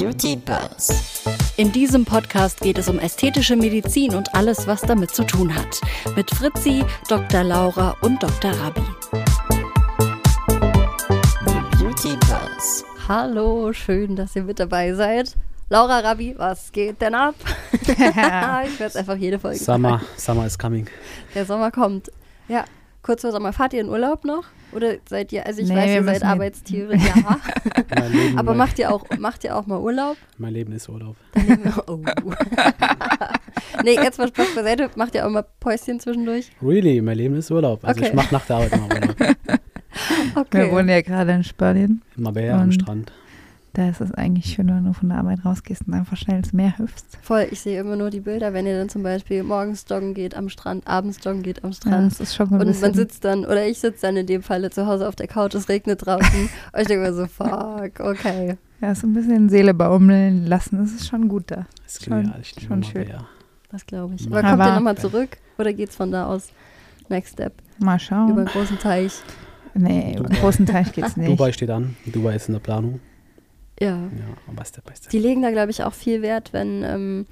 Beauty Buzz. In diesem Podcast geht es um ästhetische Medizin und alles, was damit zu tun hat. Mit Fritzi, Dr. Laura und Dr. Rabi. Beauty Buzz. Hallo, schön, dass ihr mit dabei seid. Laura, Rabi, was geht denn ab? ich werde es einfach jede Folge Summer, Summer is coming. Der Sommer kommt. Ja, kurz vor Sommer. Fahrt ihr in Urlaub noch? Oder seid ihr, also ich Nee, weiß, ihr seid Arbeitstiere, ja. Leben, Aber macht ihr auch, macht ihr auch mal Urlaub? mein Leben ist Urlaub. Oh. nee, jetzt mal Spaß beiseite. Macht ihr auch mal Päuschen zwischendurch? Really, mein Leben ist Urlaub. Also Okay. ich mache nach der Arbeit immer Urlaub. Wir wohnen ja gerade in Spanien. In Marbella am Strand. Da ist es eigentlich schön, wenn du von der Arbeit rausgehst und einfach schnell ins Meer hüpfst. Voll, ich sehe immer nur die Bilder, wenn ihr dann zum Beispiel morgens joggen geht am Strand, abends joggen geht am Ja, Strand. das ist schon ein und man sitzt dann, oder ich sitze dann in dem Falle zu Hause auf der Couch, es regnet draußen. und ich denke mir so, fuck, okay. ja, so ein bisschen Seele baumeln lassen. Das ist schon gut da. Das ist Schon- genial. Ich schon schön. Marbella. Das glaube ich. Ja, Aber kommt ihr nochmal zurück? Oder geht's von da aus? Next Step. Mal Über schauen. den großen Teich. Nee, über den Dubai. großen Teich geht's nicht. Dubai steht an. Dubai ist in der Planung. Ja. Ja, aber Step by Step. Die legen da, glaube ich, auch viel Wert, wenn, ähm,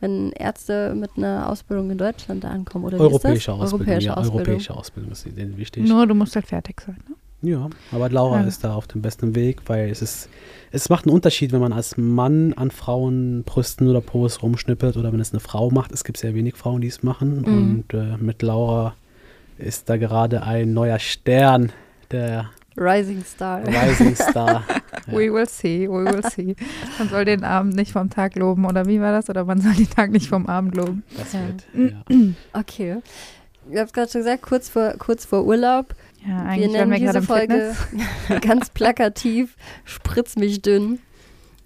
wenn Ärzte mit einer Ausbildung in Deutschland da ankommen. Oder wie Europäische ist das? Ausbildung. Europäische ja, Ausbildung. europäische Ausbildung ist denen wichtig. Nur du musst halt fertig sein. Ne? Ja, aber Laura Ja. ist da auf dem besten Weg, weil es ist, es macht einen Unterschied, wenn man als Mann an Frauen Brüsten oder Po's rumschnippelt oder wenn es eine Frau macht. Es gibt sehr wenig Frauen, die es machen. Mhm. Und äh, mit Laura ist da gerade ein neuer Stern, der Rising Star. Rising Star. Ja. We will see, we will see. Man soll den Abend nicht vom Tag loben, oder wie war das? Oder man soll den Tag nicht vom Abend loben. Das Ja. wird, ja. Okay. Ich habe es gerade schon gesagt, kurz vor, kurz vor Urlaub. Ja, Wir eigentlich nennen waren wir diese Folge ganz plakativ, spritz mich dünn.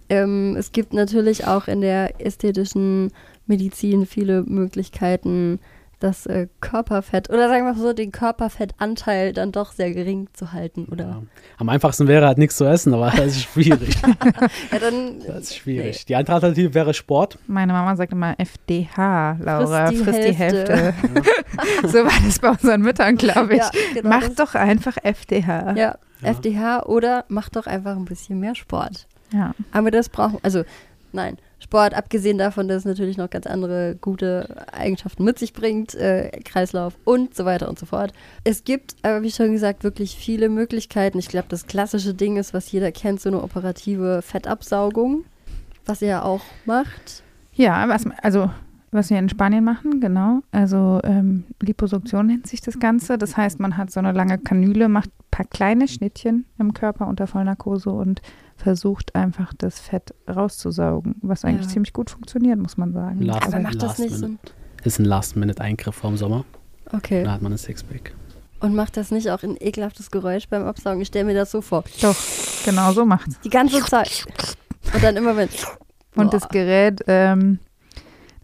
Ähm, es gibt natürlich auch in der ästhetischen Medizin viele Möglichkeiten, das äh, Körperfett oder sagen wir mal so, den Körperfettanteil dann doch sehr gering zu halten, oder? Ja. Am einfachsten wäre halt nichts zu essen, aber das ist schwierig. Ja, dann Das ist schwierig. Die andere Alternative wäre Sport. Meine Mama sagt immer FDH, Laura, Frisst frisst die die Hälfte. so war das bei unseren Müttern, glaube ich. Ja, genau Mach doch einfach FDH. ja, Ja. FDH oder mach doch einfach ein bisschen mehr Sport. Ja. Aber das brauchen, also nein, Sport, abgesehen davon, dass es natürlich noch ganz andere gute Eigenschaften mit sich bringt, äh, Kreislauf und so weiter und so fort. Es gibt, aber wie schon gesagt, wirklich viele Möglichkeiten. Ich glaube, das klassische Ding ist, was jeder kennt, so eine operative Fettabsaugung, was ihr ja auch macht. Ja, was, also was wir in Spanien machen, genau. Also ähm, Liposuktion nennt sich das Ganze. Das heißt, man hat so eine lange Kanüle, macht paar kleine Schnittchen im Körper unter Vollnarkose und versucht einfach das Fett rauszusaugen, was eigentlich Ja. ziemlich gut funktioniert, muss man sagen. Last, Aber macht das last nicht ein, ist ein Last-Minute-Eingriff vorm Sommer. Okay. Da hat man ein Sixpack. Und macht das nicht auch ein ekelhaftes Geräusch beim Absaugen? Ich stelle mir das so vor. Doch, genau so macht's. Die ganze Zeit. Und dann immer wenn. Und das. Gerät, ähm,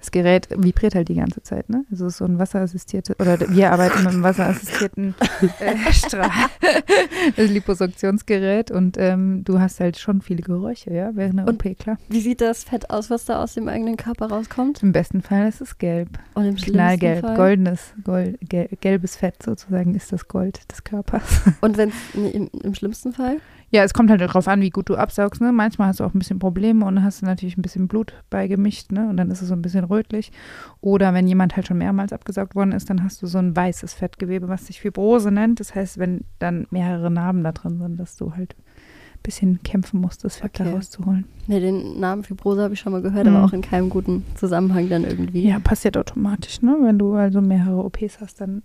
das Gerät vibriert halt die ganze Zeit, ne? Also so ein wasserassistiertes, oder wir arbeiten mit einem wasserassistierten äh, Strahl, das Liposuktionsgerät und ähm, du hast halt schon viele Geräusche, ja, während der OP, klar. Wie sieht das Fett aus, was da aus dem eigenen Körper rauskommt? Im besten Fall ist es gelb, Und im schlimmsten knallgelb, Fall? goldenes, gold, gel, gelbes Fett sozusagen ist das Gold des Körpers. Und wenn im, im schlimmsten Fall? Ja, es kommt halt darauf an, wie gut du absaugst. Ne? Manchmal hast du auch ein bisschen Probleme und hast du natürlich ein bisschen Blut beigemischt ne? und dann ist es so ein bisschen rötlich. Oder wenn jemand halt schon mehrmals abgesaugt worden ist, dann hast du so ein weißes Fettgewebe, was sich Fibrose nennt. Das heißt, wenn dann mehrere Narben da drin sind, dass du halt ein bisschen kämpfen musst, das Fett Okay. da rauszuholen. Ne, den Namen Fibrose habe ich schon mal gehört, Mhm. aber auch in keinem guten Zusammenhang dann irgendwie. Ja, passiert automatisch. Ne? Wenn du also mehrere OPs hast, dann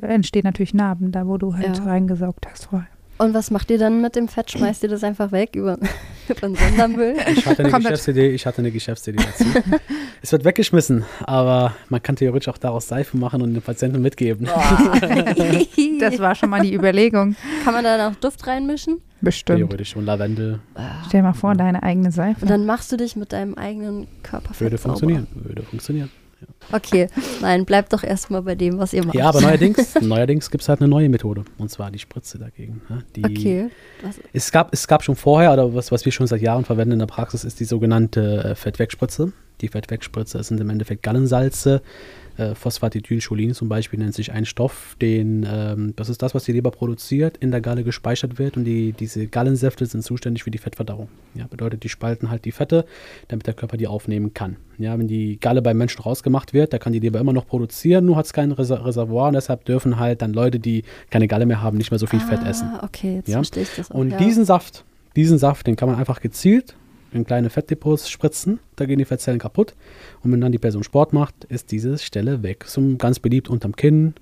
entstehen natürlich Narben da, wo du halt Ja. reingesaugt hast vorher. Und was macht ihr dann mit dem Fett? Schmeißt ihr das einfach weg über, über den Sondermüll? Ich hatte eine halt- Geschäftsidee, ich hatte eine Geschäftsidee dazu. es wird weggeschmissen, aber man kann theoretisch auch daraus Seife machen und den Patienten mitgeben. Das war schon mal die Überlegung. Kann man da noch Duft reinmischen? Bestimmt. Theoretisch und Lavendel Stell dir mal vor, deine eigene Seife. Und dann machst du dich mit deinem eigenen Körperfett würde sauber. funktionieren. Würde funktionieren. Okay, nein, bleibt doch erstmal bei dem, was ihr macht. Ja, aber neuerdings, neuerdings gibt es halt eine neue Methode. Und zwar die Spritze dagegen. ne? Die, Okay. Was, Es gab, es gab schon vorher, oder was, was wir schon seit Jahren verwenden in der Praxis, ist die sogenannte äh, Fettwegspritze. Die Fettwegspritze sind im Endeffekt Gallensalze, Äh, Phosphatidylcholin zum Beispiel nennt sich ein Stoff, den, ähm, das ist das, was die Leber produziert, in der Galle gespeichert wird und die, diese Gallensäfte sind zuständig für die Fettverdauung. Ja, bedeutet, die spalten halt die Fette, damit der Körper die aufnehmen kann. Ja, wenn die Galle beim Menschen rausgemacht wird, da kann die Leber immer noch produzieren, nur hat es kein Reser Reservoir und deshalb dürfen halt dann Leute, die keine Galle mehr haben, nicht mehr so viel Fett essen. Ah, okay, jetzt Ja. verstehe ich das auch. Und ja. diesen Saft, diesen Saft, den kann man einfach gezielt in kleine Fettdepots spritzen. Da gehen die Fettzellen kaputt. Und wenn dann die Person Sport macht, ist diese Stelle weg. So ganz beliebt unterm Kinn.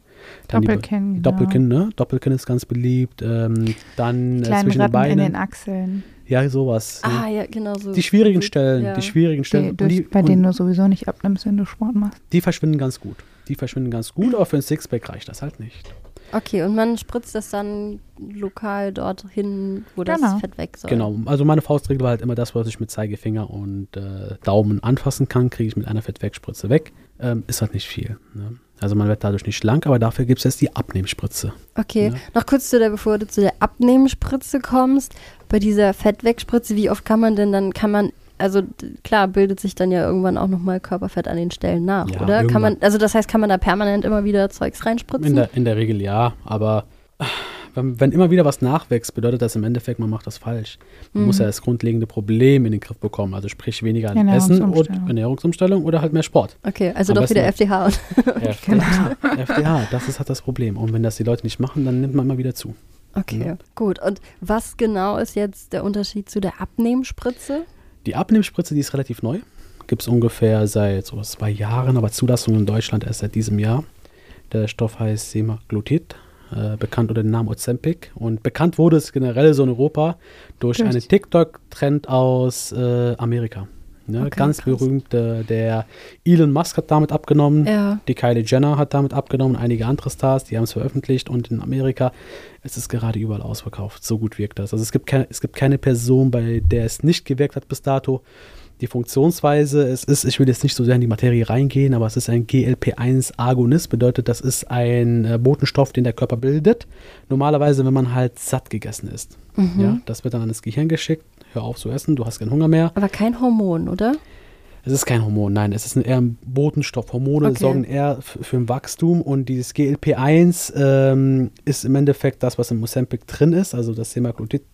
Dann die- Doppelkinn, genau. Doppelkinn, ne? Doppelkinn ist ganz beliebt. Ähm, dann äh, zwischen den Rappen in Beinen. den Achseln, Ja, sowas. Ah, ja, genau so. Die schwierigen Stellen, Ja. die schwierigen die, Stellen. durch, die, bei denen du sowieso nicht abnimmst, wenn du Sport machst. die verschwinden ganz gut. Die verschwinden ganz gut, aber für ein Sixpack reicht das halt nicht. Okay, und man spritzt das dann lokal dorthin, wo das Genau. Fett weg soll. Genau, also meine Faustregel war halt immer das, was ich mit Zeigefinger und äh, Daumen anfassen kann, kriege ich mit einer Fettwegspritze weg. Ähm, ist halt nicht viel. Ne? Also man wird dadurch nicht schlank, aber dafür gibt es jetzt die Abnehmspritze. Okay, Ja. noch kurz zu der, bevor du zu der Abnehmspritze kommst. Bei dieser Fettwegspritze, wie oft kann man denn dann, kann man, also klar, bildet sich dann ja irgendwann auch nochmal Körperfett an den Stellen nach, Ja, oder? Kann irgendwann. man, also das heißt, kann man da permanent immer wieder Zeugs reinspritzen? In der, in der Regel ja, aber wenn, wenn immer wieder was nachwächst, bedeutet das im Endeffekt, man macht das falsch. Man Mhm. muss ja das grundlegende Problem in den Griff bekommen, also sprich weniger an Essen und Ernährungsumstellung. Oder halt mehr Sport. okay, also Am doch wieder FDH. Und FDH, FDH, das ist halt das Problem. Und wenn das die Leute nicht machen, dann nimmt man immer wieder zu. okay, Ja. gut. Und was genau ist jetzt der Unterschied zu der Abnehmspritze? Die Abnehmspritze, die ist relativ neu. Gibt es ungefähr seit so zwei Jahren, aber Zulassung in Deutschland erst seit diesem Jahr. Der Stoff heißt Semaglutid, äh, bekannt unter dem Namen Ozempic. Und bekannt wurde es generell so in Europa durch Durch- einen TikTok-Trend aus äh, Amerika. Ne? Okay, Ganz krass. berühmt, äh, der Elon Musk hat damit abgenommen. Ja. Die Kylie Jenner hat damit abgenommen, einige andere Stars, die haben es veröffentlicht und in Amerika es ist gerade überall ausverkauft. So gut wirkt das. Also es gibt keine, es gibt keine Person, bei der es nicht gewirkt hat bis dato. Die Funktionsweise, es ist, ich will jetzt nicht so sehr in die Materie reingehen, aber es ist ein GLP-1-Agonist, bedeutet, das ist ein äh, Botenstoff, den der Körper bildet. Normalerweise, wenn man halt satt gegessen ist. Mhm. Ja, das wird dann an das Gehirn geschickt. Hör auf zu essen, du hast keinen Hunger mehr. Aber kein Hormon, oder? Es ist kein Hormon, nein, es ist ein, eher ein Botenstoff. Hormone Okay. sorgen eher für ein Wachstum und dieses GLP-1 ähm, ist im Endeffekt das, was im Ozempic drin ist, also das Semaglutid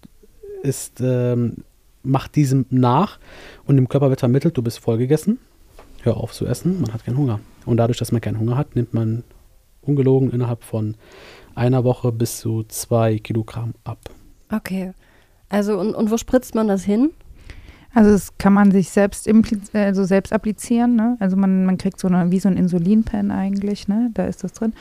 ist, ähm, macht diesem nach und dem Körper wird vermittelt, du bist vollgegessen, hör auf zu essen, man hat keinen Hunger. Und dadurch, dass man keinen Hunger hat, nimmt man ungelogen innerhalb von einer Woche bis zu zwei Kilogramm ab. Okay. Also, und, und wo spritzt man das hin? Also das kann man sich selbst also selbst applizieren, ne? Also man, man kriegt so eine, wie so ein Insulinpen eigentlich, ne? Da ist das drin.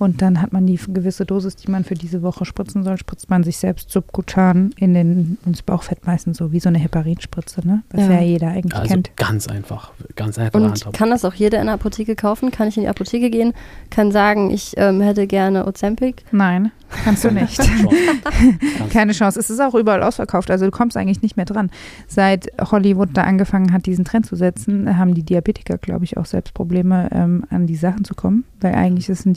Und dann hat man die gewisse Dosis, die man für diese Woche spritzen soll, spritzt man sich selbst subkutan in den, ins Bauchfett meistens so, wie so eine Heparinspritze, ne? Was Ja. ja, jeder eigentlich Also kennt. ganz einfach, ganz einfach Und handhaben. kann das auch jeder in der Apotheke kaufen? Kann ich in die Apotheke gehen, kann sagen, ich ähm, hätte gerne Ozempic? Nein, kannst du nicht. Keine Chance. Es ist auch überall ausverkauft. Also du kommst eigentlich nicht mehr dran. Seit Hollywood da angefangen hat, diesen Trend zu setzen, haben die Diabetiker, glaube ich, auch selbst Probleme, ähm, an die Sachen zu kommen. Weil eigentlich ist es ein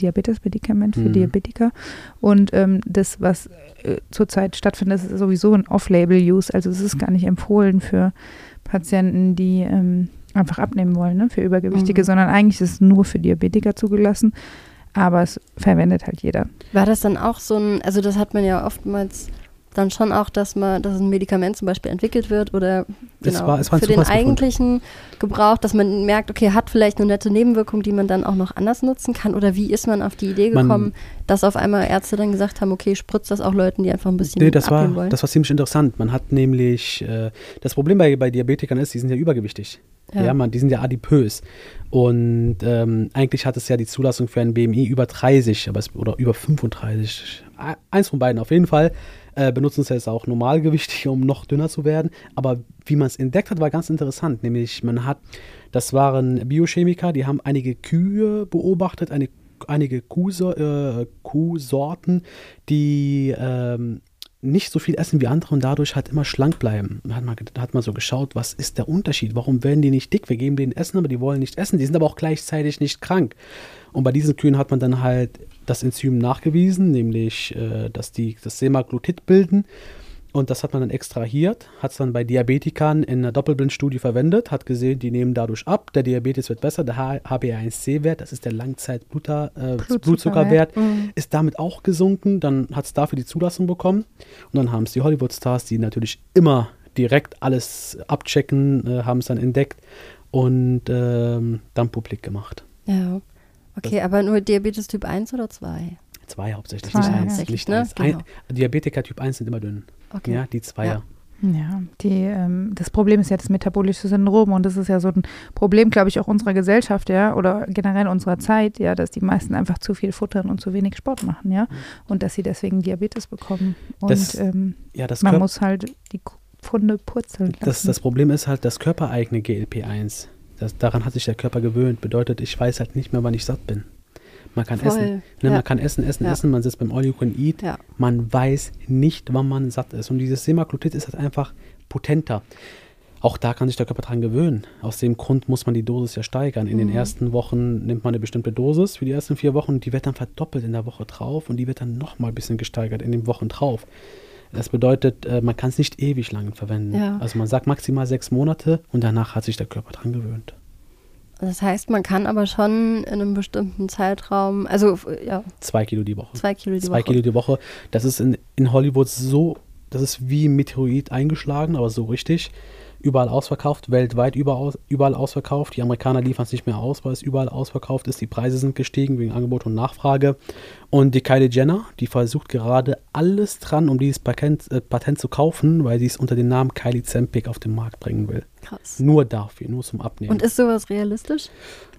Diabetesmedikament für Mhm. Diabetiker. Und ähm, das, was äh, zurzeit stattfindet, ist sowieso ein Off-Label-Use. Also es ist gar nicht empfohlen für Patienten, die ähm, einfach abnehmen wollen, ne? für Übergewichtige, Mhm. sondern eigentlich ist es nur für Diabetiker zugelassen. Aber es verwendet halt jeder. War das dann auch so ein, also das hat man ja oftmals dann schon auch, dass man, dass ein Medikament zum Beispiel entwickelt wird oder genau, war- war für den eigentlichen Gebrauch, dass man merkt, okay, hat vielleicht eine nette Nebenwirkung, die man dann auch noch anders nutzen kann oder wie ist man auf die Idee Man- gekommen, dass auf einmal Ärzte dann gesagt haben, okay, spritzt das auch Leuten, die einfach ein bisschen Nee, das war, wollen? das war ziemlich interessant. Man hat nämlich, äh, das Problem bei, bei Diabetikern ist, die sind ja übergewichtig. Ja, man, die sind ja adipös. Und ähm, eigentlich hat es ja die Zulassung für ein BMI über 30 aber es, oder über 35. E- Eins von beiden auf jeden Fall. Äh, benutzen es jetzt auch Normalgewichtige, um noch dünner zu werden. Aber wie man es entdeckt hat, war ganz interessant. Nämlich, man hat, das waren Biochemiker, die haben einige Kühe beobachtet, eine, einige Kuhso äh, Kuhsorten, die ähm, nicht so viel essen wie andere und dadurch halt immer schlank bleiben. Hat hat man so geschaut, was ist der Unterschied? Warum werden die nicht dick? Wir geben denen Essen, aber die wollen nicht essen. Die sind aber auch gleichzeitig nicht krank. Und bei diesen Kühen hat man dann halt das Enzym nachgewiesen, nämlich, äh, dass die das Semaglutid bilden. Und das hat man dann extrahiert, hat es dann bei Diabetikern in einer Doppelblindstudie verwendet, hat gesehen, die nehmen dadurch ab, der Diabetes wird besser, der HbA1c-Wert, das ist der Langzeit-Blutzuckerwert, äh, Mhm. ist damit auch gesunken. Dann hat es dafür die Zulassung bekommen. Und dann haben es die Hollywood-Stars, die natürlich immer direkt alles abchecken, äh, haben es dann entdeckt und ähm, dann publik gemacht. Ja. Okay, aber nur Diabetes Typ 1 oder 2? Zwei hauptsächlich, Zwei, nicht ja. eins. Hauptsächlich, Nicht ne? eins. Genau. Ein, Diabetiker Typ 1 sind immer dünn. Okay. Ja, die Zweier. Ja, die, ähm, das Problem ist ja das metabolische Syndrom und das ist ja so ein Problem, glaube ich, auch unserer Gesellschaft, ja, oder generell unserer Zeit, ja, dass die meisten einfach zu viel futtern und zu wenig Sport machen, ja, und dass sie deswegen Diabetes bekommen. Und Das- ähm, Ja, das, man muss halt die Pfunde purzeln lassen. das, das Problem ist halt das körpereigene GLP-1. Das, daran hat sich der Körper gewöhnt. Bedeutet, ich weiß halt nicht mehr, wann ich satt bin. Man kann Voll. essen. Ne, Ja. Man kann essen, essen, Ja. essen. Man sitzt beim All You Can Eat. Ja. Man weiß nicht, wann man satt ist. Und dieses Semaglutid ist halt einfach potenter. Auch da kann sich der Körper dran gewöhnen. Aus dem Grund muss man die Dosis ja steigern. In den Mhm. ersten Wochen nimmt man eine bestimmte Dosis für die ersten vier Wochen und die wird dann verdoppelt in der Woche drauf und die wird dann nochmal ein bisschen gesteigert in den Wochen drauf. Das bedeutet, äh, man kann es nicht ewig lang verwenden. Ja. Also man sagt maximal sechs Monate und danach hat sich der Körper dran gewöhnt. Das heißt, man kann aber schon in einem bestimmten Zeitraum, also ja, Zwei Kilo die Woche. zwei Kilo die Zwei Woche. Kilo die Woche. Das ist in, in Hollywood so, das ist wie ein Meteorit eingeschlagen, aber so richtig. Überall ausverkauft, weltweit überall, überall ausverkauft. Die Amerikaner liefern es nicht mehr aus, weil es überall ausverkauft ist. Die Preise sind gestiegen wegen Angebot und Nachfrage. Und die Kylie Jenner, die versucht gerade alles dran, um dieses Patent, äh, Patent zu kaufen, weil sie es unter dem Namen Kylie Zempic auf den Markt bringen will. Krass. Nur dafür, nur zum Abnehmen. Und ist sowas realistisch?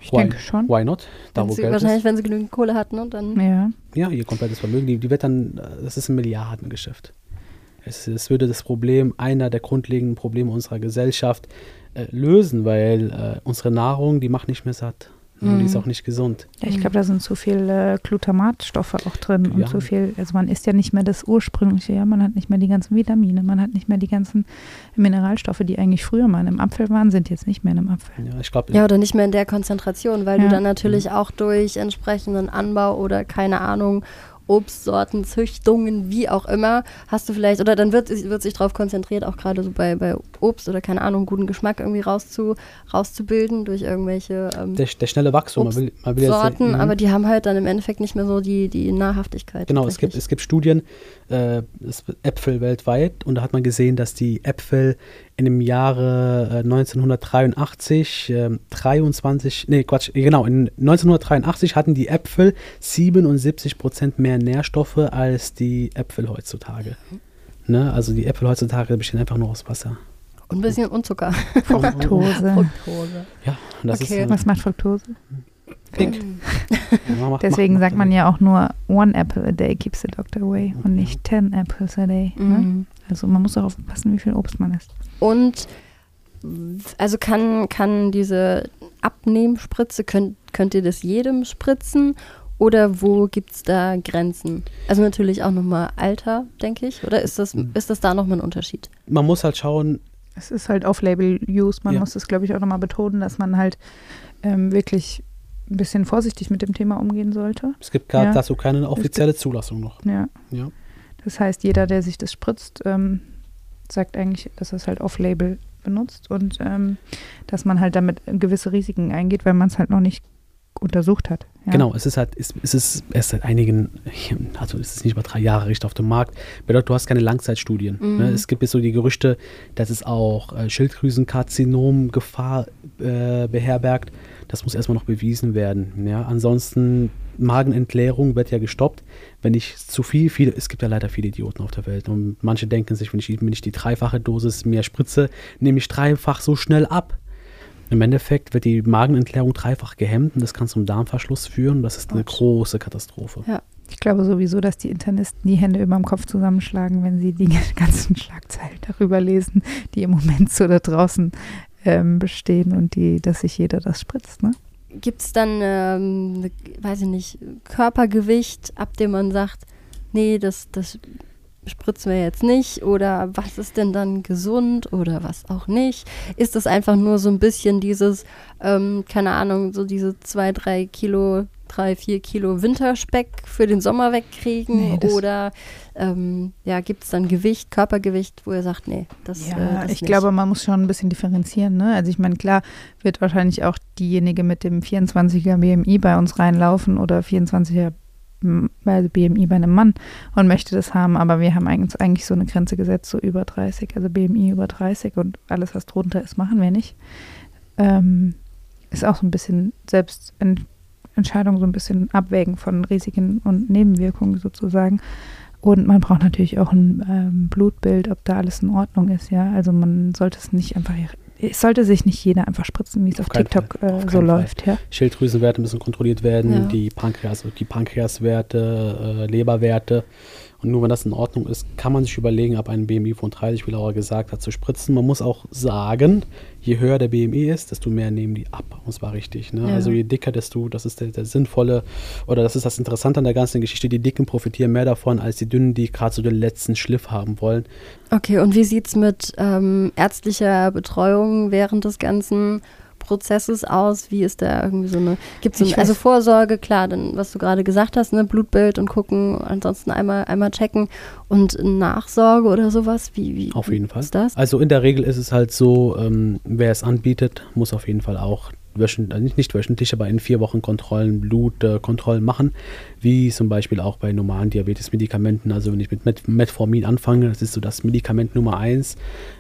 ich why, denke schon. Why not? Da, Wenn wo sie, Geld wahrscheinlich, ist. wenn sie genügend Kohle hat, ne? Dann Ja. Ja, ihr komplettes Vermögen, die, die wird dann, äh, das ist ein Milliardengeschäft. Es, es würde das Problem, einer der grundlegenden Probleme unserer Gesellschaft äh, lösen, weil äh, unsere Nahrung, die macht nicht mehr satt. Und die ist Mhm. auch nicht gesund. Ja, ich glaube, da sind zu viel äh, Glutamatstoffe auch drin und Ja. zu viel, also man isst ja nicht mehr das ursprüngliche, ja, man hat nicht mehr die ganzen Vitamine, man hat nicht mehr die ganzen Mineralstoffe, die eigentlich früher mal im Apfel waren, sind jetzt nicht mehr in einem Apfel. Ja, ich glaube, Ja, oder nicht mehr in der Konzentration, weil Ja. du dann natürlich auch durch entsprechenden Anbau oder keine Ahnung, Obstsorten, Züchtungen, wie auch immer, hast du vielleicht, oder dann wird, wird sich darauf konzentriert, auch gerade so bei, bei Obst oder keine Ahnung, guten Geschmack irgendwie rauszu, rauszubilden durch irgendwelche ähm, der, der schnelle Wachstum, man will, man will jetzt, Sorten, Mhm. aber die haben halt dann im Endeffekt nicht mehr so die, die Nahrhaftigkeit. Genau, es gibt, es gibt Studien, äh, Äpfel weltweit, und da hat man gesehen, dass die Äpfel in dem Jahre äh, 1983, ähm, 23, nee, Quatsch, genau, in 1983 hatten die Äpfel 77 Prozent mehr Nährstoffe als die Äpfel heutzutage. Ne? Also die Äpfel heutzutage bestehen einfach nur aus Wasser. Und ein bisschen Unzucker. Fructose. Fructose. Ja, das Okay. ist Was macht Fructose? pink. Ja, macht- Deswegen macht- sagt man ja auch nur one apple a day keeps the doctor away und nicht ten apples a day. Ne? Mhm. Also man muss auch aufpassen, wie viel Obst man isst. Und also kann, kann diese Abnehmspritze, könnt, könnt ihr das jedem spritzen? Oder wo gibt es da Grenzen? Also natürlich auch nochmal Alter, denke ich. Oder ist das, ist das da nochmal ein Unterschied? Man muss halt schauen, Es ist halt Off-Label-Use. Man Ja. muss das, glaube ich, auch nochmal betonen, dass man halt ähm, wirklich ein bisschen vorsichtig mit dem Thema umgehen sollte. es gibt gerade Ja. dazu keine offizielle Zulassung noch. Ja. Ja. Das heißt, jeder, der sich das spritzt, ähm, sagt eigentlich, dass er es halt off-label benutzt und ähm, dass man halt damit gewisse Risiken eingeht, weil man es halt noch nicht untersucht hat. Ja? Genau, es ist halt, es, es ist erst seit einigen, also es ist nicht über drei Jahre richtig auf dem Markt. Bedeutet, du hast keine Langzeitstudien. Mhm. Ne? Es gibt jetzt so die Gerüchte, dass es auch äh, Schilddrüsenkarzinom-Gefahr äh, beherbergt. Das muss erstmal noch bewiesen werden. Ja? Ansonsten, Magenentleerung wird ja gestoppt, wenn ich zu viel, viele, es gibt ja leider viele Idioten auf der Welt. Und manche denken sich, wenn ich, wenn ich die dreifache Dosis mehr spritze, nehme ich dreifach so schnell ab. Im Endeffekt wird die Magenentleerung dreifach gehemmt und das kann zum Darmverschluss führen. Das ist eine Gott. große Katastrophe. Ja. Ich glaube sowieso, dass die Internisten die Hände über dem Kopf zusammenschlagen, wenn sie die ganzen Schlagzeilen darüber lesen, die im Moment so da draußen ähm, bestehen und die, dass sich jeder das spritzt. Ne? Gibt es dann, ähm, weiß ich nicht, Körpergewicht, ab dem man sagt, nee, das, das spritzen wir jetzt nicht oder was ist denn dann gesund oder was auch nicht? Ist es einfach nur so ein bisschen dieses, ähm, keine Ahnung, so diese zwei, drei Kilo, drei, vier Kilo Winterspeck für den Sommer wegkriegen Nee, das- oder ähm, ja, gibt es dann Gewicht, Körpergewicht, wo ihr sagt, nee, das, Ja, äh, das ich nicht. glaube, man muss schon ein bisschen differenzieren. Ne? Also ich meine, klar wird wahrscheinlich auch diejenige mit dem 24er BMI bei uns reinlaufen oder 24er m, also BMI bei einem Mann und möchte das haben, aber wir haben eigentlich, eigentlich so eine Grenze gesetzt, so über 30, also BMI über 30 und alles, was drunter ist, machen wir nicht. Ähm, ist auch so ein bisschen Selbstentscheidung, so ein bisschen Abwägen von Risiken und Nebenwirkungen sozusagen. Und man braucht natürlich auch ein ähm, Blutbild, ob da alles in Ordnung ist, ja. Also man sollte es nicht einfach, sollte sich nicht jeder einfach spritzen, wie es auf, Auf TikTok äh, auf so läuft, ja. Schilddrüsenwerte müssen kontrolliert werden, Ja. die, Pankreas, die Pankreaswerte, äh, Leberwerte. Und nur wenn das in Ordnung ist, kann man sich überlegen, ab einem BMI von 30, wie Laura gesagt hat, zu spritzen. Man muss auch sagen, je höher der BMI ist, desto mehr nehmen die ab. Und zwar richtig. Ne? Ja. Also je dicker, desto, das ist der, der sinnvolle, oder das ist das Interessante an der ganzen Geschichte, die Dicken profitieren mehr davon als die Dünnen, die gerade so den letzten Schliff haben wollen. Okay, und wie sieht es mit ähm, ärztlicher Betreuung während des ganzen Prozesses aus? Wie ist da irgendwie so eine, gibt es also Vorsorge, klar, dann, was du gerade gesagt hast, ne, Blutbild und gucken, ansonsten einmal, einmal checken und Nachsorge oder sowas? Wie, wie Auf jeden wie Fall. ist das? Also in der Regel ist es halt so, ähm, wer es anbietet, muss auf jeden Fall auch wöchentlich, also nicht, nicht wöchentlich, aber in vier Wochen Kontrollen, Blutkontrollen äh, machen, wie zum Beispiel auch bei normalen Diabetes-Medikamenten. Also wenn ich mit Met Metformin anfange, das ist so das Medikament Nummer eins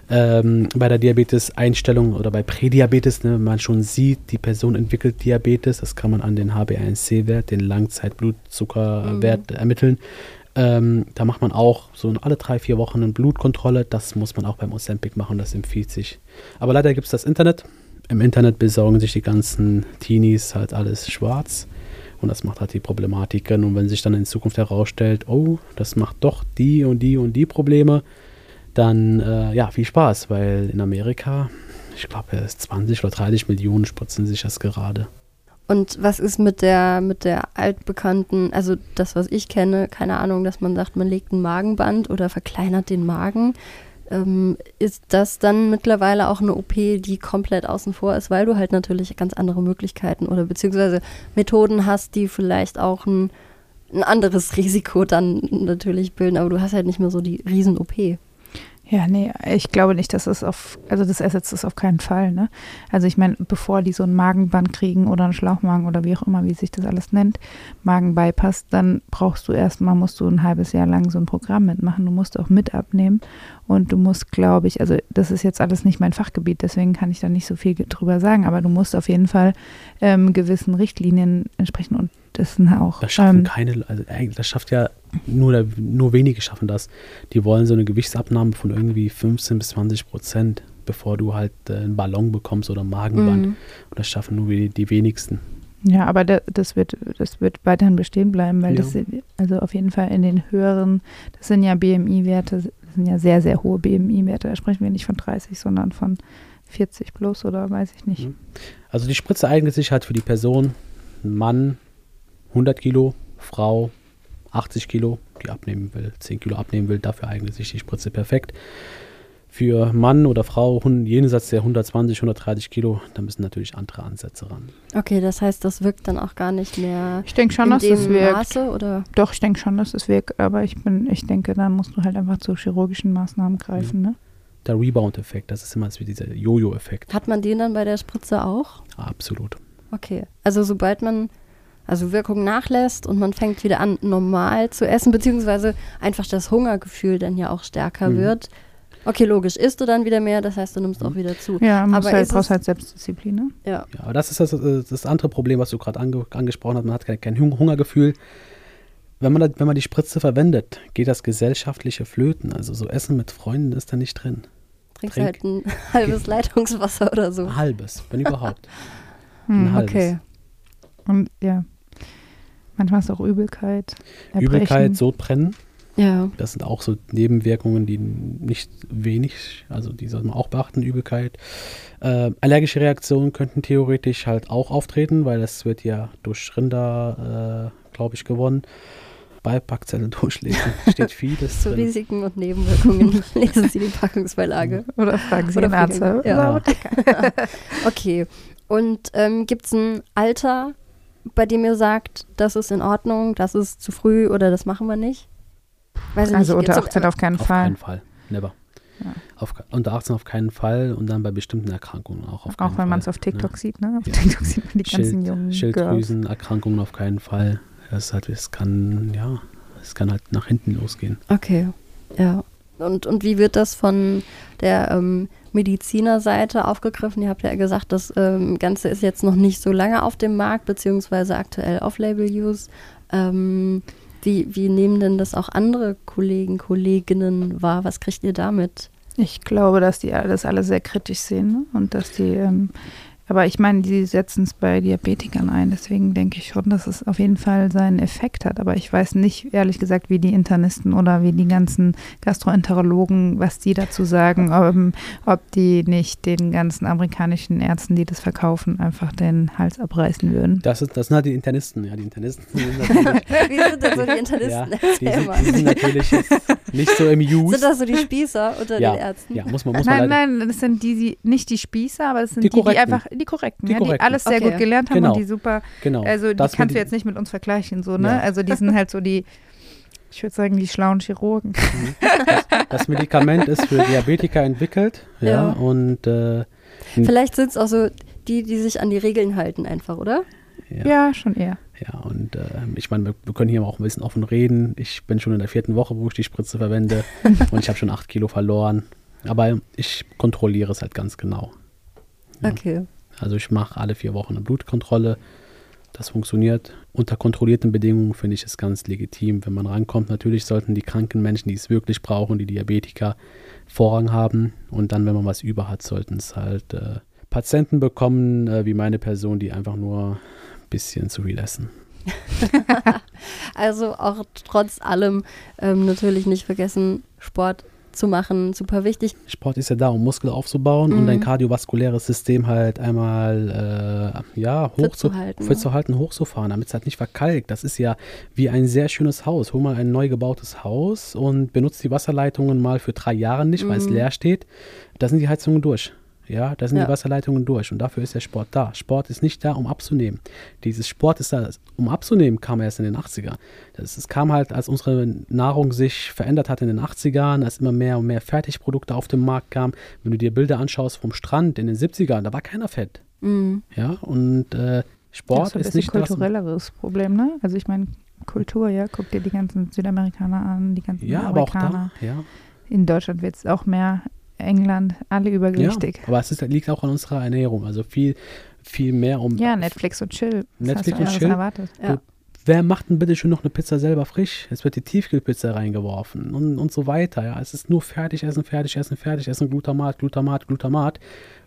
ähm, bei der Diabetes-Einstellung oder bei Prädiabetes, ne, wenn man schon sieht, die Person entwickelt Diabetes, das kann man an den HbA1c-Wert, den Langzeitblutzuckerwert ermitteln. Ähm, da macht man auch so alle drei, vier Wochen eine Blutkontrolle. Das muss man auch beim Ozempic machen, das empfiehlt sich. Aber leider gibt es das Internet. Im Internet besorgen sich die ganzen Teenies halt alles schwarz. Und das macht halt die Problematiken. Und wenn sich dann in Zukunft herausstellt, oh, das macht doch die und die und die Probleme, dann äh, ja, viel Spaß, weil in Amerika, ich glaube, 20 oder 30 Millionen spritzen sich das gerade. Und was ist mit der, mit der altbekannten, also das, was ich kenne, keine Ahnung, dass man sagt, man legt ein Magenband oder verkleinert den Magen. Ähm, ist das dann mittlerweile auch eine OP, die komplett außen vor ist, weil du halt natürlich ganz andere Möglichkeiten oder beziehungsweise Methoden hast, die vielleicht auch ein, ein anderes Risiko dann natürlich bilden, aber du hast halt nicht mehr so die Riesen-OP. Ja, nee, ich glaube nicht, dass es auf, also das ersetzt es auf keinen Fall, ne? Also ich meine, bevor die so ein Magenband kriegen oder einen Schlauchmagen oder wie auch immer, wie sich das alles nennt, Magenbypass, dann brauchst du erstmal, musst du ein halbes Jahr lang so ein Programm mitmachen. Du musst auch mit abnehmen und du musst, glaube ich, also das ist jetzt alles nicht mein Fachgebiet, deswegen kann ich da nicht so viel drüber sagen, aber du musst auf jeden Fall ähm, gewissen Richtlinien entsprechen und das sind auch. Das schaffen ähm, keine, also das schafft ja nur, nur wenige schaffen das. Die wollen so eine Gewichtsabnahme von irgendwie 15 bis 20 Prozent, bevor du halt äh, einen Ballon bekommst oder ein Magenband. Mhm. Und das schaffen nur die, die wenigsten. Ja, aber da, das wird das wird weiterhin bestehen bleiben, weil Ja. das also auf jeden Fall in den höheren, das sind ja BMI-Werte, das sind ja sehr sehr hohe BMI-Werte. Da sprechen wir nicht von 30, sondern von 40 plus oder weiß ich nicht. Mhm. Also die Spritze eignet sich halt für die Person, Mann 100 Kilo, Frau 80 Kilo, die abnehmen will, 10 Kilo abnehmen will, dafür eignet sich die Spritze perfekt. Für Mann oder Frau jenseits der 120, 130 Kilo, da müssen natürlich andere Ansätze ran. Okay, das heißt, das wirkt dann auch gar nicht mehr Ich denke schon, in dass dem das wirkt. Maße oder Doch, ich denke schon, dass es wirkt, aber ich bin, ich denke, da musst du halt einfach zu chirurgischen Maßnahmen greifen, ne? Der Rebound-Effekt, das ist immer so wie dieser Jojo-Effekt. hat man den dann bei der Spritze auch? Absolut. Okay. Also sobald man also Wirkung nachlässt und man fängt wieder an, normal zu essen, beziehungsweise einfach das Hungergefühl dann ja auch stärker Mhm. wird. Okay, logisch, isst du dann wieder mehr, das heißt, du nimmst auch wieder zu. Ja, Aber halt, ist brauchst halt Selbstdisziplin, ne? Ja. Ja, aber das ist das, äh, das andere Problem, was du gerade ange angesprochen hast. Man hat kein, kein Hung- Hungergefühl. Wenn man, wenn man die Spritze verwendet, geht das gesellschaftliche Flöten. Also so Essen mit Freunden ist da nicht drin. Trinkst Trink. halt ein halbes Leitungswasser oder so. Ein halbes, wenn überhaupt. Hm, Ein halbes. Okay. Und ja. Manchmal ist auch Übelkeit. Erbrechen. Übelkeit, Sodbrennen, Ja. das sind auch so Nebenwirkungen, die nicht wenig, also die sollte man auch beachten, Übelkeit. Äh, allergische Reaktionen könnten theoretisch halt auch auftreten, weil das wird ja durch Rinder, äh, glaube ich, gewonnen. Beipackzettel durchlesen. Steht vieles Zu drin. Risiken und Nebenwirkungen lesen Sie die Packungsbeilage. Oder fragen Sie Oder den Arzt. oder ja. Apotheker. Okay. Und ähm, gibt es ein Alter, bei dem ihr sagt, das ist in Ordnung, das ist zu früh oder das machen wir nicht? Weiß ich Also nicht. unter jetzt- 18 auf keinen Auf Fall. keinen Fall. Never. Ja. Auf, unter 18 auf keinen Fall und dann bei bestimmten Erkrankungen auch auf keinen Auch wenn man es auf TikTok sieht, ne? Auf Ja. TikTok sieht man die ganzen Schild, jungen Girls. Schilddrüsenerkrankungen auf keinen Fall. Es, hat, es kann, ja, es kann halt nach hinten losgehen. Okay, ja. Und, und wie wird das von der ähm, Medizinerseite aufgegriffen? Ihr habt ja gesagt, das ähm, Ganze ist jetzt noch nicht so lange auf dem Markt, beziehungsweise aktuell Off-Label-Use. Ähm, wie, wie nehmen denn das auch andere Kollegen, Kolleginnen wahr? Was kriegt ihr damit? Ich glaube, dass die das alle sehr kritisch sehen ne? und dass die, ähm, aber ich meine, die setzen es bei Diabetikern ein. Deswegen denke ich schon, dass es auf jeden Fall seinen Effekt hat. Aber ich weiß nicht, ehrlich gesagt, wie die Internisten oder wie die ganzen Gastroenterologen, was die dazu sagen, ob, ob die nicht den ganzen amerikanischen Ärzten, die das verkaufen, einfach den Hals abreißen würden. Das, ist, das sind halt die Internisten. Ja, die Internisten sind natürlich, Wie sind denn so die ja, Internisten? die, Erzähl sind, die sind natürlich jetzt nicht so im Use. Sind das so die Spießer unter ja, den Ärzten? ja, muss man, muss man Nein, leider, nein, das sind die, die nicht die Spießer, aber das sind Die die, die, einfach die korrekten, Die ja, die Korrekten. alles sehr Okay. gut gelernt haben Genau. und die super genau. Also die das mit kannst du die- jetzt nicht mit uns vergleichen, so, ne? Ja. Also die sind halt so die, ich würde sagen, die schlauen Chirurgen. Das Medikament ist für Diabetiker entwickelt. Ja, Ja. und äh, Vielleicht sind es auch so die, die sich an die Regeln halten einfach, oder? Ja. Ja, schon eher. Ja, und äh, ich meine, wir, wir können hier auch ein bisschen offen reden. Ich bin schon in der vierten Woche, wo ich die Spritze verwende und ich habe schon acht Kilo verloren. Aber ich kontrolliere es halt ganz genau. Ja. Okay. Also ich mache alle vier Wochen eine Blutkontrolle. Das funktioniert. Unter kontrollierten Bedingungen finde ich es ganz legitim, wenn man rankommt. Natürlich sollten die kranken Menschen, die es wirklich brauchen, die Diabetiker, Vorrang haben. Und dann, wenn man was über hat, sollten es halt äh, Patienten bekommen, äh, wie meine Person, die einfach nur bisschen zu essen. Also auch trotz allem ähm, natürlich nicht vergessen, Sport zu machen, super wichtig. Sport ist ja da, um Muskel aufzubauen und Mhm. dein kardiovaskuläres System halt einmal äh, ja, hoch Fit zu, halten, fit ne? zu halten, hochzufahren, damit es halt nicht verkalkt. Das ist ja wie ein sehr schönes Haus. Hol mal ein neu gebautes Haus und benutzt die Wasserleitungen mal für drei Jahre nicht, weil es Mhm. leer steht. Da sind die Heizungen durch. Ja, da sind Ja. die Wasserleitungen durch und dafür ist der Sport da. Sport ist nicht da, um abzunehmen. Dieses Sport ist da, um abzunehmen, kam erst in den 80ern. Das, es kam halt, als unsere Nahrung sich verändert hat in den 80ern, als immer mehr und mehr Fertigprodukte auf den Markt kamen. Wenn du dir Bilder anschaust vom Strand in den 70ern, da war keiner fett. Mhm. Ja, und äh, Das Sport ist ein ist bisschen nicht das. kulturelleres Problem, ne? Also ich meine, Kultur, ja, guck dir die ganzen Südamerikaner an, die ganzen Ja, aber auch Amerikaner. da. Ja, In Deutschland wird es auch mehr, England, alle ja übergewichtig. aber es ist, liegt auch an unserer Ernährung. Also viel, viel mehr um. Ja, Netflix und Chill. Was Netflix hast du und Chill. erwartet? Ja. Wer macht denn bitte schon noch eine Pizza selber frisch? Es wird die Tiefkühlpizza reingeworfen und, und so weiter. Ja, es ist nur Fertigessen, Fertigessen, Fertigessen, Glutamat, Glutamat, Glutamat.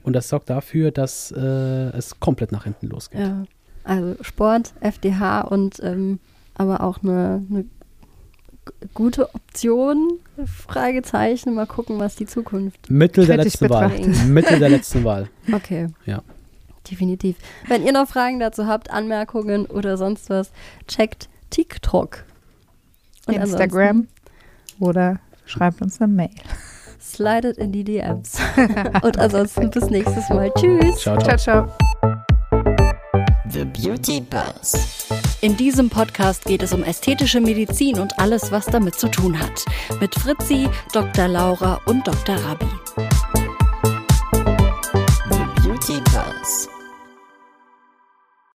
Und das sorgt dafür, dass äh, es komplett nach hinten losgeht. Ja. Also Sport, FDH und ähm, aber auch eine, eine gute Option, Fragezeichen. Mal gucken, was die Zukunft. Mittel der letzten Wahl. betrachtet. Mittel der letzten Wahl. Okay. Ja. Definitiv. Wenn ihr noch Fragen dazu habt, Anmerkungen oder sonst was, checkt TikTok. Und Instagram oder schreibt uns eine Mail. Slidet in die DMs. Und ansonsten bis nächstes Mal. Tschüss. Ciao, ciao. Ciao, ciao. The Beauty Buzz. In diesem Podcast geht es um ästhetische Medizin und alles, was damit zu tun hat. Mit Fritzi, Dr. Laura und Dr. Rabi.